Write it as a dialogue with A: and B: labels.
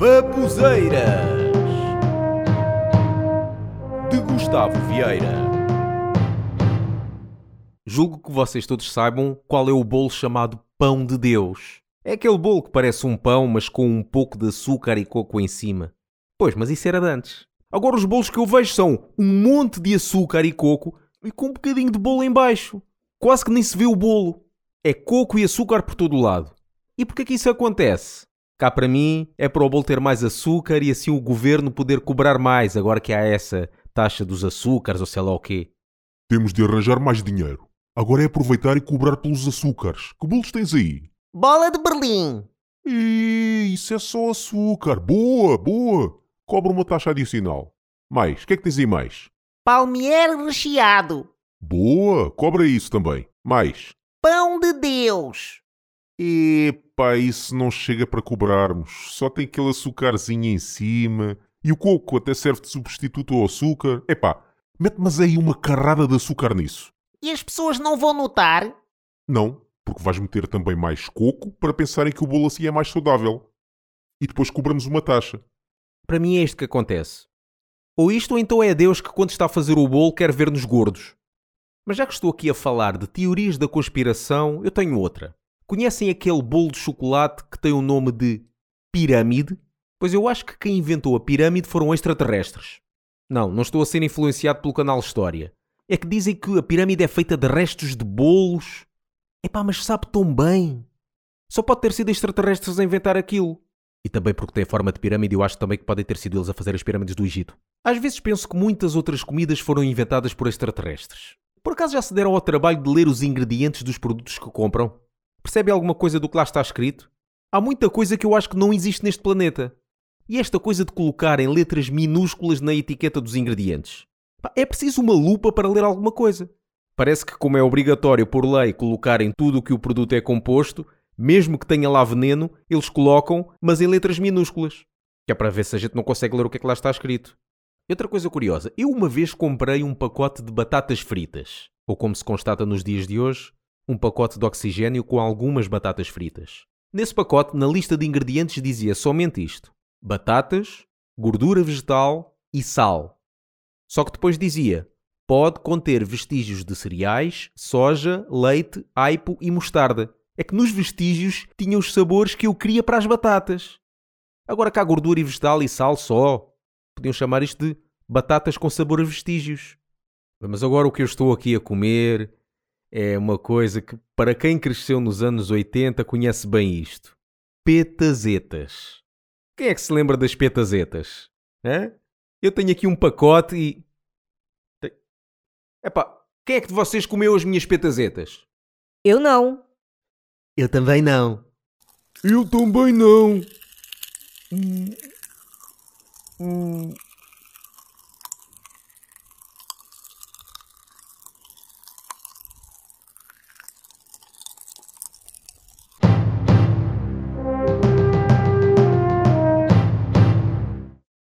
A: Babuzeiras de Gustavo Vieira. Julgo que vocês todos saibam qual é o bolo chamado Pão de Deus. É aquele bolo que parece um pão, mas com um pouco de açúcar e coco em cima. Pois, mas isso era de antes. Agora os bolos que eu vejo são um monte de açúcar e coco e com um bocadinho de bolo em baixo. Quase que nem se vê o bolo. É coco e açúcar por todo o lado. E porquê que isso acontece? Cá para mim é para o bolo ter mais açúcar e assim o governo poder cobrar mais, agora que há essa taxa dos açúcares ou sei lá o quê.
B: Temos de arranjar mais dinheiro. Agora é aproveitar e cobrar pelos açúcares. Que bolos tens aí?
C: Bola de Berlim.
B: Ih, isso é só açúcar. Boa, boa. Cobra uma taxa adicional. Mais, o que é que tens aí mais?
C: Palmier recheado.
B: Boa, cobra isso também. Mais.
C: Pão de Deus.
B: Epá, isso não chega para cobrarmos. Só tem aquele açúcarzinho em cima. E o coco até serve de substituto ao açúcar. Epá, mete mas aí uma carrada de açúcar nisso.
C: E as pessoas não vão notar?
B: Não, porque vais meter também mais coco para pensarem que o bolo assim é mais saudável. E depois cobramos uma taxa.
A: Para mim é isto que acontece. Ou isto ou então é Deus que quando está a fazer o bolo quer ver-nos gordos. Mas já que estou aqui a falar de teorias da conspiração, eu tenho outra. Conhecem aquele bolo de chocolate que tem o nome de pirâmide? Pois eu acho que quem inventou a pirâmide foram extraterrestres. Não, não estou a ser influenciado pelo canal História. É que dizem que a pirâmide é feita de restos de bolos. Epá, mas sabe tão bem. Só pode ter sido extraterrestres a inventar aquilo. E também porque tem forma de pirâmide, eu acho também que podem ter sido eles a fazer as pirâmides do Egito. Às vezes penso que muitas outras comidas foram inventadas por extraterrestres. Por acaso já se deram ao trabalho de ler os ingredientes dos produtos que compram? Percebe alguma coisa do que lá está escrito? Há muita coisa que eu acho que não existe neste planeta. E esta coisa de colocarem letras minúsculas na etiqueta dos ingredientes. É preciso uma lupa para ler alguma coisa. Parece que, como é obrigatório por lei colocarem tudo o que o produto é composto, mesmo que tenha lá veneno, eles colocam, mas em letras minúsculas. Que é para ver se a gente não consegue ler o que é que lá está escrito. Outra coisa curiosa, eu uma vez comprei um pacote de batatas fritas, ou como se constata nos dias de hoje, um pacote de oxigênio com algumas batatas fritas. Nesse pacote, na lista de ingredientes, dizia somente isto: batatas, gordura vegetal e sal. Só que depois dizia: pode conter vestígios de cereais, soja, leite, aipo e mostarda é que nos vestígios tinha os sabores que eu queria para as batatas. Agora cá gordura e vegetal e sal só. Podiam chamar isto de batatas com sabor a vestígios. Mas agora o que eu estou aqui a comer é uma coisa que, para quem cresceu nos anos 80, conhece bem isto. Petazetas. Quem é que se lembra das petazetas? Hã? Eu tenho aqui um pacote e... Epá, quem é que de vocês comeu as minhas petazetas?
D: Eu não.
A: Eu também não.
B: Eu também não. Hum,